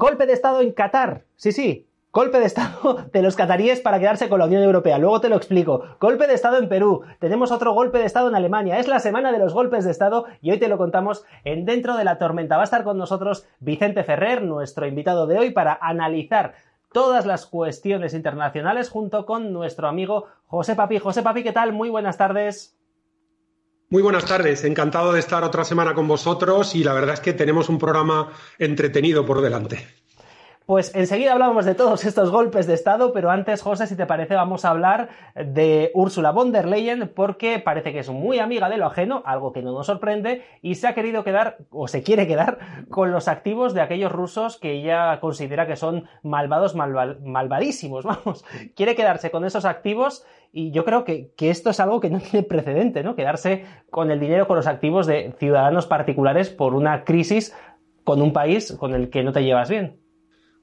golpe de Estado en Qatar. Sí, sí, Golpe de Estado de los cataríes para quedarse con la Unión Europea. Luego te lo explico. Golpe de Estado en Perú. Tenemos otro golpe de Estado en Alemania. Es la semana de los golpes de Estado y hoy te lo contamos en Dentro de la Tormenta. Va a estar con nosotros Vicente Ferrer, nuestro invitado de hoy, para analizar todas las cuestiones internacionales junto con nuestro amigo José Papi. José Papi, ¿qué tal? Muy buenas tardes. Muy buenas tardes, encantado de estar otra semana con vosotros y la verdad es que tenemos un programa entretenido por delante. Pues enseguida hablamos de todos estos golpes de Estado, pero antes, José, si te parece, vamos a hablar de Ursula von der Leyen, porque parece que es muy amiga de lo ajeno, algo que no nos sorprende, y se ha querido quedar, o se quiere quedar, con los activos de aquellos rusos que ella considera que son malvados, malvadísimos, vamos. Quiere quedarse con esos activos y yo creo que, que, esto es algo que no tiene precedente, ¿no? Quedarse con el dinero, con los activos de ciudadanos particulares por una crisis con un país con el que no te llevas bien.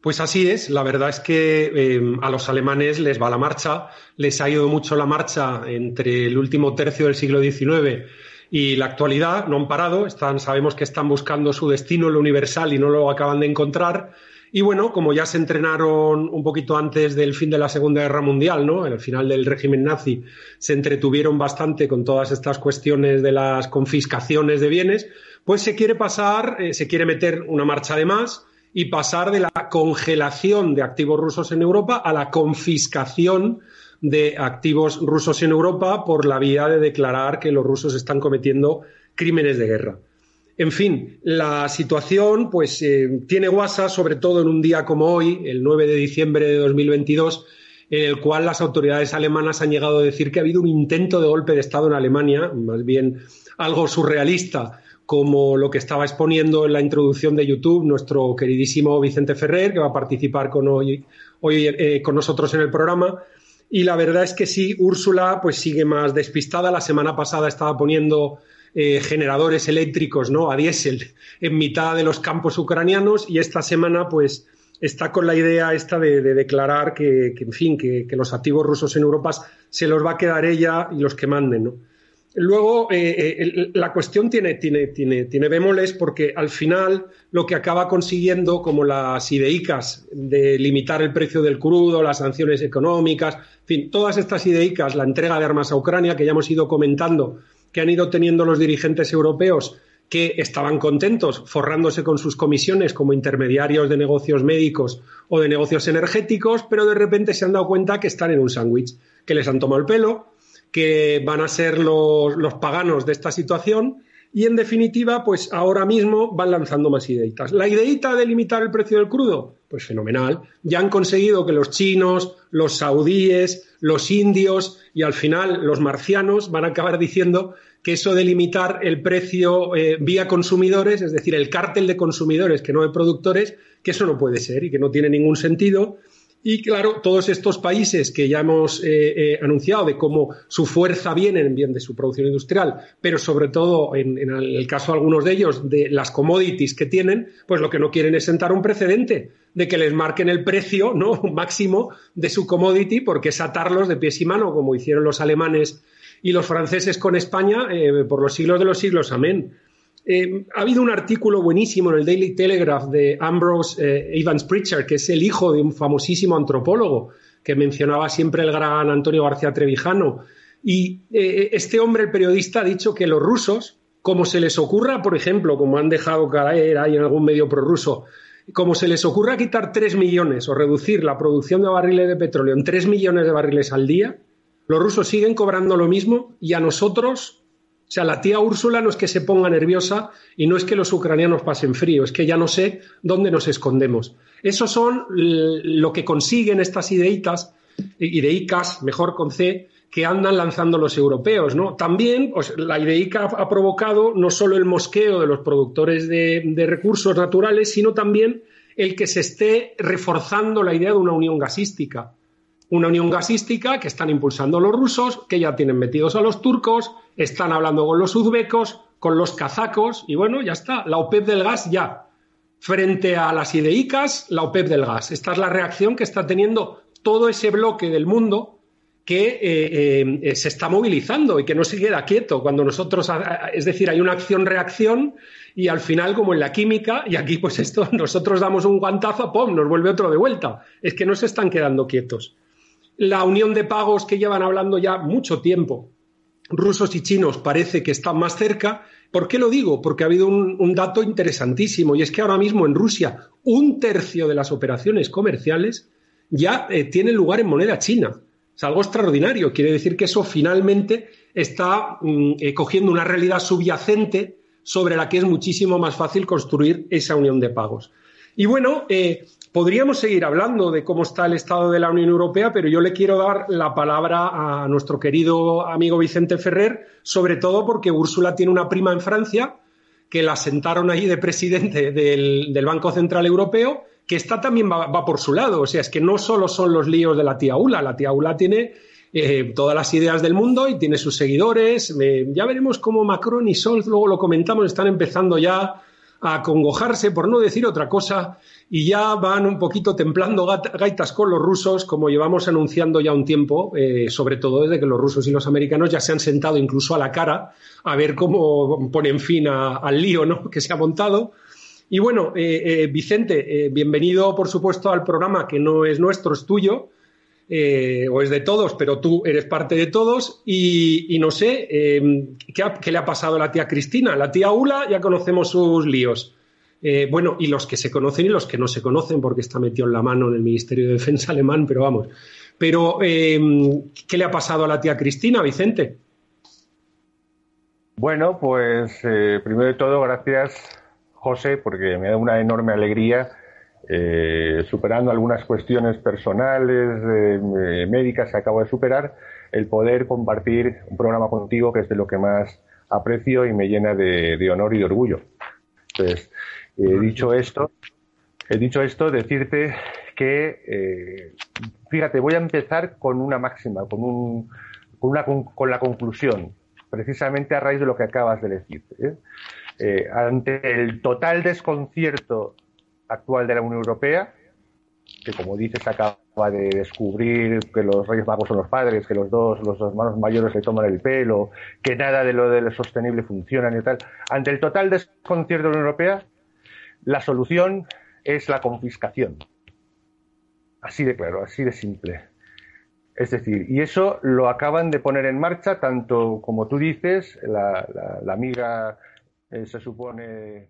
Pues así es, la verdad es que eh, a los alemanes les va la marcha, les ha ido mucho la marcha entre el último tercio del siglo XIX y la actualidad, no han parado, están, sabemos que están buscando su destino, lo universal, y no lo acaban de encontrar. Y bueno, como ya se entrenaron un poquito antes del fin de la Segunda Guerra Mundial, ¿no? En el final del régimen nazi, se entretuvieron bastante con todas estas cuestiones de las confiscaciones de bienes, pues se quiere pasar, eh, se quiere meter una marcha de más y pasar de la congelación de activos rusos en Europa a la confiscación de activos rusos en Europa por la vía de declarar que los rusos están cometiendo crímenes de guerra. En fin, la situación pues eh, tiene guasa, sobre todo en un día como hoy, el 9 de diciembre de 2022, en el cual las autoridades alemanas han llegado a decir que ha habido un intento de golpe de Estado en Alemania, más bien algo surrealista, como lo que estaba exponiendo en la introducción de YouTube nuestro queridísimo Vicente Ferrer, que va a participar con hoy, eh, con nosotros en el programa. Y la verdad es que sí, Úrsula pues sigue más despistada. La semana pasada estaba poniendo eh, generadores eléctricos ¿no? a diésel en mitad de los campos ucranianos y esta semana pues está con la idea esta de, declarar que, en fin, que, que, los activos rusos en Europa se los va a quedar ella y los que manden, ¿no? Luego, eh, eh, la cuestión tiene, tiene, tiene, tiene bemoles porque al final lo que acaba consiguiendo, como las ideicas de limitar el precio del crudo, las sanciones económicas, en fin, todas estas ideicas, la entrega de armas a Ucrania, que ya hemos ido comentando, que han ido teniendo los dirigentes europeos que estaban contentos forrándose con sus comisiones como intermediarios de negocios médicos o de negocios energéticos, pero de repente se han dado cuenta que están en un sándwich, que les han tomado el pelo, que van a ser los, paganos de esta situación y en definitiva, pues ahora mismo van lanzando más ideitas. La ideita de limitar el precio del crudo, pues fenomenal. Ya han conseguido que los chinos, los saudíes, los indios y al final los marcianos van a acabar diciendo que eso de limitar el precio eh, vía consumidores, es decir, el cártel de consumidores que no de productores, que eso no puede ser y que no tiene ningún sentido y claro, todos estos países que ya hemos eh, eh, anunciado de cómo su fuerza viene en bien de su producción industrial, pero sobre todo en, el caso de algunos de ellos de las commodities que tienen, pues lo que no quieren es sentar un precedente de que les marquen el precio ¿no? máximo de su commodity porque es atarlos de pies y mano, como hicieron los alemanes y los franceses con España eh, por los siglos de los siglos. Amén. Eh, ha habido un artículo buenísimo en el Daily Telegraph de Ambrose eh, Evans Pritchard, que es el hijo de un famosísimo antropólogo que mencionaba siempre el gran Antonio García Trevijano. Y eh, este hombre, el periodista, ha dicho que los rusos, como se les ocurra, por ejemplo, como han dejado caer ahí en algún medio prorruso, como se les ocurra quitar tres millones o reducir la producción de barriles de petróleo en tres millones de barriles al día, los rusos siguen cobrando lo mismo y a nosotros o sea, la tía Úrsula no es que se ponga nerviosa y no es que los ucranianos pasen frío, es que ya no sé dónde nos escondemos. Eso son lo que consiguen estas ideitas, ideicas, mejor con C, que andan lanzando los europeos, ¿no? También pues, la ideica ha provocado no solo el mosqueo de los productores de, de recursos naturales, sino también el que se esté reforzando la idea de una unión gasística una unión gasística que están impulsando los rusos, que ya tienen metidos a los turcos, están hablando con los uzbecos, con los kazacos, y bueno, ya está, la OPEP del gas ya. Frente a las ideicas, la OPEP del gas. Esta es la reacción que está teniendo todo ese bloque del mundo que eh, eh, se está movilizando y que no se queda quieto cuando nosotros, es decir, hay una acción-reacción y al final, como en la química, y aquí pues esto, nosotros damos un guantazo, ¡pum!, nos vuelve otro de vuelta. Es que no se están quedando quietos. La unión de pagos que llevan hablando ya mucho tiempo, rusos y chinos, parece que están más cerca. ¿Por qué lo digo? Porque ha habido un dato interesantísimo y es que ahora mismo en Rusia un tercio de las operaciones comerciales ya eh, tiene lugar en moneda china. Es algo extraordinario. Quiere decir que eso finalmente está mm, eh, cogiendo una realidad subyacente sobre la que es muchísimo más fácil construir esa unión de pagos. Y bueno, eh, podríamos seguir hablando de cómo está el estado de la Unión Europea, pero yo le quiero dar la palabra a nuestro querido amigo Vicente Ferrer, sobre todo porque Úrsula tiene una prima en Francia que la sentaron allí de presidente del Banco Central Europeo que esta también va, por su lado. O sea, es que no solo son los líos de la tía Ula, la tía Ula tiene eh, todas las ideas del mundo y tiene sus seguidores. Eh, ya veremos cómo Macron y Scholz, luego lo comentamos, están empezando ya a congojarse, por no decir otra cosa, y ya van un poquito templando gaitas con los rusos, como llevamos anunciando ya un tiempo, eh, sobre todo desde que los rusos y los americanos ya se han sentado incluso a la cara a ver cómo ponen fin al lío ¿no? que se ha montado. Y bueno, eh, eh, Vicente, bienvenido por supuesto al programa que no es nuestro, es tuyo, o es de todos, pero tú eres parte de todos. Y, no sé, ¿qué, le ha pasado a la tía Cristina? La tía Ula, ya conocemos sus líos. bueno, y los que se conocen y los que no se conocen, porque está metido en la mano en el Ministerio de Defensa alemán, pero vamos. Pero, ¿qué le ha pasado a la tía Cristina, Vicente? Bueno, pues primero de todo, gracias José, porque me da una enorme alegría, eh, superando algunas cuestiones personales, eh, médicas que acabo de superar, el poder compartir un programa contigo que es de lo que más aprecio y me llena de, honor y de orgullo. Entonces, he dicho esto, he dicho esto, decirte que, eh, fíjate, voy a empezar con una máxima, con, un, con, una, con la conclusión, precisamente a raíz de lo que acabas de decir. Eh, ante el total desconcierto actual de la Unión Europea, que como dices acaba de descubrir que los Reyes Magos son los padres, que los dos, los hermanos mayores le toman el pelo, que nada de lo de lo sostenible funciona ni tal. Ante el total desconcierto de la Unión Europea, la solución es la confiscación. Así de claro, así de simple. Es decir, y eso lo acaban de poner en marcha tanto como tú dices, la, la amiga eh, se supone...